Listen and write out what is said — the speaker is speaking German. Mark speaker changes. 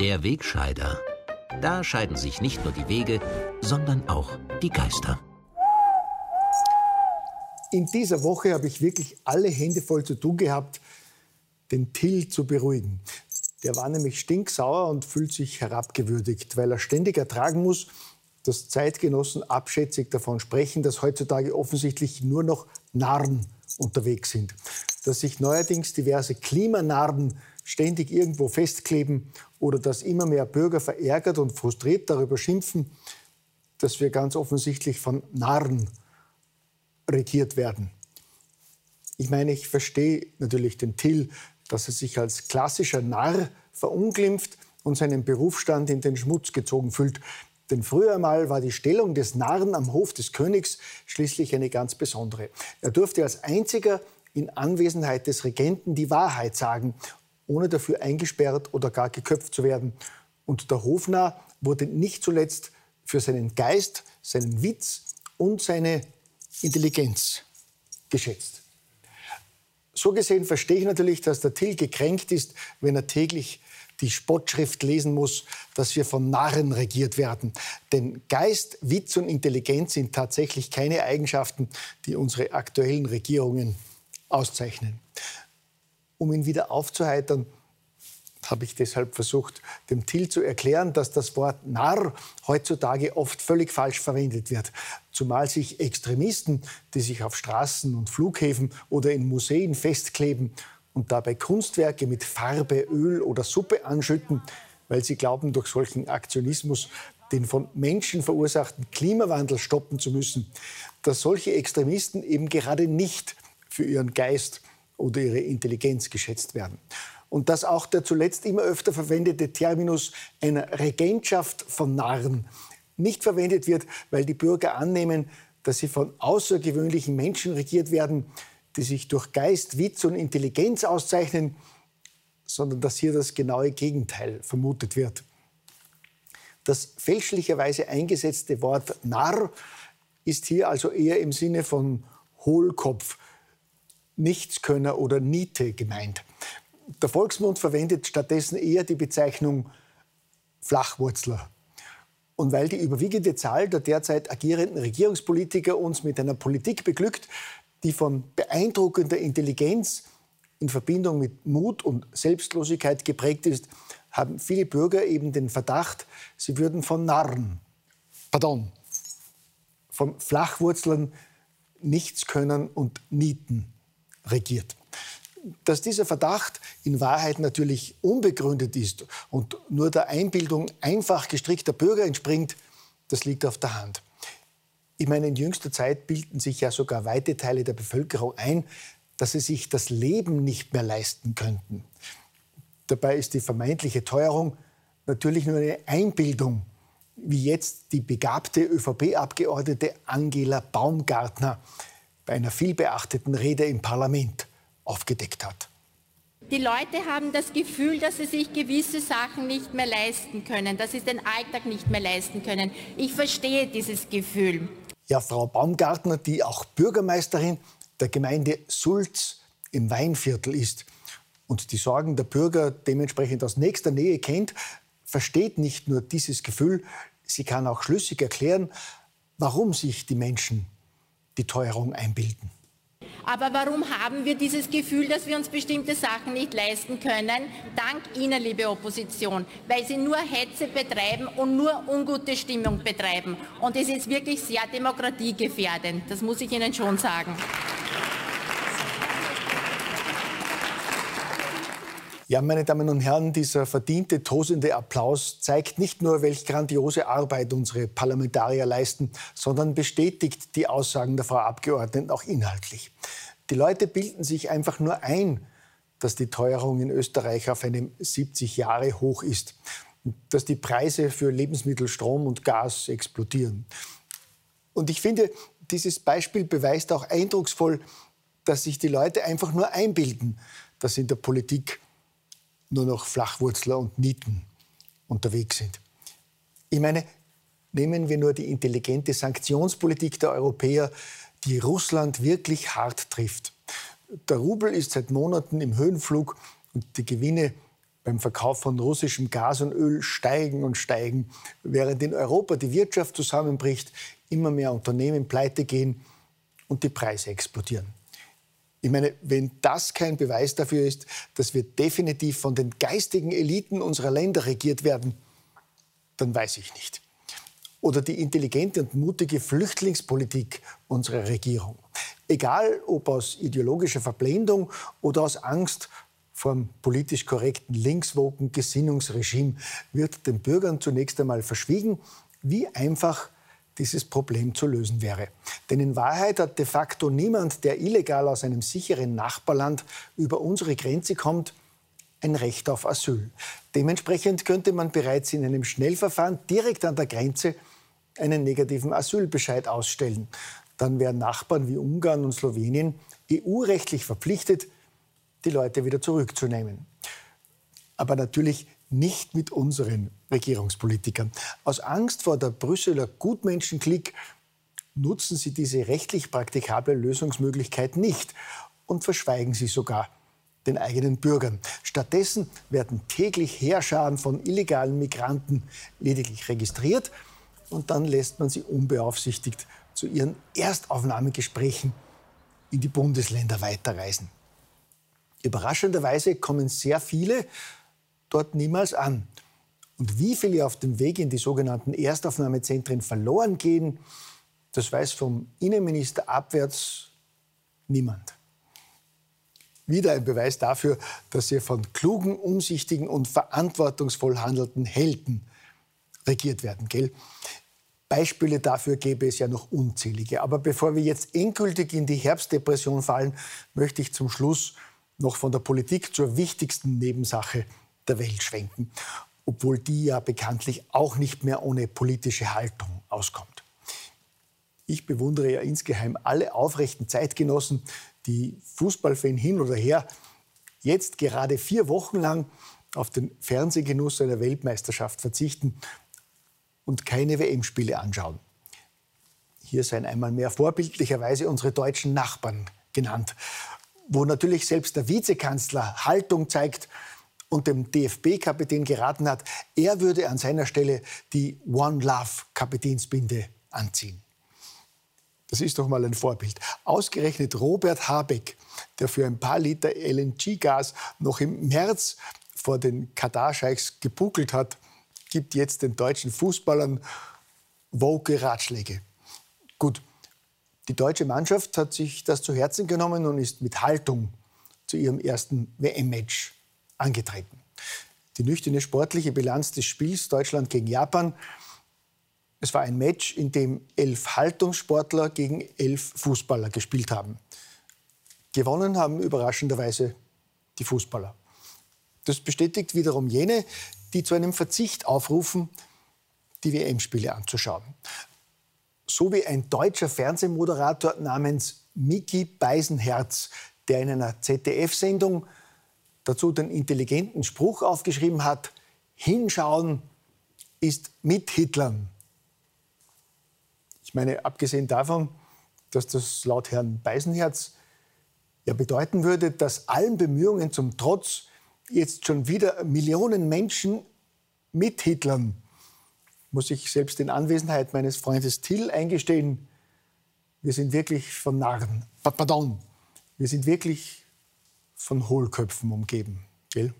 Speaker 1: Der Wegscheider. Da scheiden sich nicht nur die Wege, sondern auch die Geister.
Speaker 2: In dieser Woche habe ich wirklich alle Hände voll zu tun gehabt, den Till zu beruhigen. Der war nämlich stinksauer und fühlt sich herabgewürdigt, weil er ständig ertragen muss, dass Zeitgenossen abschätzig davon sprechen, dass heutzutage offensichtlich nur noch Narren unterwegs sind. Dass sich neuerdings diverse Klimanarren ständig irgendwo festkleben oder dass immer mehr Bürger verärgert und frustriert darüber schimpfen, dass wir ganz offensichtlich von Narren regiert werden. Ich meine, ich verstehe natürlich den Till, dass er sich als klassischer Narr verunglimpft und seinen Berufsstand in den Schmutz gezogen fühlt. Denn früher einmal war die Stellung des Narren am Hof des Königs schließlich eine ganz besondere. Er durfte als einziger in Anwesenheit des Regenten die Wahrheit sagen, ohne dafür eingesperrt oder gar geköpft zu werden. Und der Hofnarr wurde nicht zuletzt für seinen Geist, seinen Witz und seine Intelligenz geschätzt. So gesehen verstehe ich natürlich, dass der Till gekränkt ist, wenn er täglich die Spottschrift lesen muss, dass wir von Narren regiert werden. Denn Geist, Witz und Intelligenz sind tatsächlich keine Eigenschaften, die unsere aktuellen Regierungen auszeichnen. Um ihn wieder aufzuheitern, habe ich deshalb versucht, dem Till zu erklären, dass das Wort Narr heutzutage oft völlig falsch verwendet wird. Zumal sich Extremisten, die sich auf Straßen und Flughäfen oder in Museen festkleben und dabei Kunstwerke mit Farbe, Öl oder Suppe anschütten, weil sie glauben, durch solchen Aktionismus den von Menschen verursachten Klimawandel stoppen zu müssen, dass solche Extremisten eben gerade nicht für ihren Geist oder ihre Intelligenz geschätzt werden und dass auch der zuletzt immer öfter verwendete Terminus einer Regentschaft von Narren nicht verwendet wird, weil die Bürger annehmen, dass sie von außergewöhnlichen Menschen regiert werden, die sich durch Geist, Witz und Intelligenz auszeichnen, sondern dass hier das genaue Gegenteil vermutet wird. Das fälschlicherweise eingesetzte Wort Narr ist hier also eher im Sinne von Hohlkopf, Nichtskönner oder Niete gemeint. Der Volksmund verwendet stattdessen eher die Bezeichnung Flachwurzler. Und weil die überwiegende Zahl der derzeit agierenden Regierungspolitiker uns mit einer Politik beglückt, die von beeindruckender Intelligenz in Verbindung mit Mut und Selbstlosigkeit geprägt ist, haben viele Bürger eben den Verdacht, sie würden von Narren, pardon, von Flachwurzlern, Nichtskönnern und Nieten regiert dass dieser Verdacht in Wahrheit natürlich unbegründet ist und nur der Einbildung einfach gestrickter Bürger entspringt, das liegt auf der Hand. Ich meine, in jüngster Zeit bilden sich ja sogar weite Teile der Bevölkerung ein, dass sie sich das Leben nicht mehr leisten könnten. Dabei ist die vermeintliche Teuerung natürlich nur eine Einbildung, wie jetzt die begabte ÖVP-Abgeordnete Angela Baumgartner bei einer vielbeachteten Rede im Parlament aufgedeckt hat.
Speaker 3: Die Leute haben das Gefühl, dass sie sich gewisse Sachen nicht mehr leisten können, dass sie den Alltag nicht mehr leisten können. Ich verstehe dieses Gefühl.
Speaker 2: Ja, Frau Baumgartner, die auch Bürgermeisterin der Gemeinde Sulz im Weinviertel ist und die Sorgen der Bürger dementsprechend aus nächster Nähe kennt, versteht nicht nur dieses Gefühl, sie kann auch schlüssig erklären, warum sich die Menschen die Teuerung einbilden.
Speaker 3: Aber warum haben wir dieses Gefühl, dass wir uns bestimmte Sachen nicht leisten können? Dank Ihnen, liebe Opposition, weil Sie nur Hetze betreiben und nur ungute Stimmung betreiben. Und es ist wirklich sehr demokratiegefährdend, das muss ich Ihnen schon sagen.
Speaker 2: Ja, meine Damen und Herren, dieser verdiente, tosende Applaus zeigt nicht nur, welch grandiose Arbeit unsere Parlamentarier leisten, sondern bestätigt die Aussagen der Frau Abgeordneten auch inhaltlich. Die Leute bilden sich einfach nur ein, dass die Teuerung in Österreich auf einem 70 Jahre hoch ist, dass die Preise für Lebensmittel, Strom und Gas explodieren. Und ich finde, dieses Beispiel beweist auch eindrucksvoll, dass sich die Leute einfach nur einbilden, dass in der Politik nur noch Flachwurzler und Nieten unterwegs sind. Ich meine, nehmen wir nur die intelligente Sanktionspolitik der Europäer, die Russland wirklich hart trifft. Der Rubel ist seit Monaten im Höhenflug und die Gewinne beim Verkauf von russischem Gas und Öl steigen und steigen, während in Europa die Wirtschaft zusammenbricht, immer mehr Unternehmen pleite gehen und die Preise explodieren. Ich meine, wenn das kein Beweis dafür ist, dass wir definitiv von den geistigen Eliten unserer Länder regiert werden, dann weiß ich nicht. Oder die intelligente und mutige Flüchtlingspolitik unserer Regierung. Egal ob aus ideologischer Verblendung oder aus Angst vom politisch korrekten linkswogen Gesinnungsregime wird den Bürgern zunächst einmal verschwiegen, wie einfach dieses Problem zu lösen wäre. Denn in Wahrheit hat de facto niemand, der illegal aus einem sicheren Nachbarland über unsere Grenze kommt, ein Recht auf Asyl. Dementsprechend könnte man bereits in einem Schnellverfahren direkt an der Grenze einen negativen Asylbescheid ausstellen. Dann wären Nachbarn wie Ungarn und Slowenien EU-rechtlich verpflichtet, die Leute wieder zurückzunehmen. Aber natürlich nicht mit unseren Regierungspolitikern. Aus Angst vor der Brüsseler Gutmenschenklick nutzen sie diese rechtlich praktikable Lösungsmöglichkeit nicht und verschweigen sie sogar den eigenen Bürgern. Stattdessen werden täglich Heerscharen von illegalen Migranten lediglich registriert und dann lässt man sie unbeaufsichtigt zu ihren Erstaufnahmegesprächen in die Bundesländer weiterreisen. Überraschenderweise kommen sehr viele dort niemals an. Und wie viele auf dem Weg in die sogenannten Erstaufnahmezentren verloren gehen, das weiß vom Innenminister abwärts niemand. Wieder ein Beweis dafür, dass hier von klugen, umsichtigen und verantwortungsvoll handelnden Helden regiert werden, gell? Beispiele dafür gäbe es ja noch unzählige. Aber bevor wir jetzt endgültig in die Herbstdepression fallen, möchte ich zum Schluss noch von der Politik zur wichtigsten Nebensache der Welt schwenken, obwohl die ja bekanntlich auch nicht mehr ohne politische Haltung auskommt. Ich bewundere ja insgeheim alle aufrechten Zeitgenossen, die Fußballfan hin oder her jetzt gerade vier Wochen lang auf den Fernsehgenuss einer Weltmeisterschaft verzichten und keine WM-Spiele anschauen. Hier seien einmal mehr vorbildlicherweise unsere deutschen Nachbarn genannt, wo natürlich selbst der Vizekanzler Haltung zeigt und dem DFB-Kapitän geraten hat, er würde an seiner Stelle die One Love Kapitänsbinde anziehen. Das ist doch mal ein Vorbild. Ausgerechnet Robert Habeck, der für ein paar Liter LNG-Gas noch im März vor den Katar-Scheichs gebuckelt hat, gibt jetzt den deutschen Fußballern woke Ratschläge. Gut, die deutsche Mannschaft hat sich das zu Herzen genommen und ist mit Haltung zu ihrem ersten WM-Match angetreten. Die nüchterne sportliche Bilanz des Spiels Deutschland gegen Japan. Es war ein Match, in dem elf Haltungssportler gegen elf Fußballer gespielt haben. Gewonnen haben überraschenderweise die Fußballer. Das bestätigt wiederum jene, die zu einem Verzicht aufrufen, die WM-Spiele anzuschauen. So wie ein deutscher Fernsehmoderator namens Mickey Beisenherz, der in einer ZDF-Sendung dazu den intelligenten Spruch aufgeschrieben hat, hinschauen ist mit Hitlern. Ich meine, abgesehen davon, dass das laut Herrn Beisenherz ja bedeuten würde, dass allen Bemühungen zum Trotz jetzt schon wieder Millionen Menschen mit Hitlern, muss ich selbst in Anwesenheit meines Freundes Till eingestehen, wir sind wirklich von Narren, pardon, wir sind wirklich von Hohlköpfen umgeben. Gell?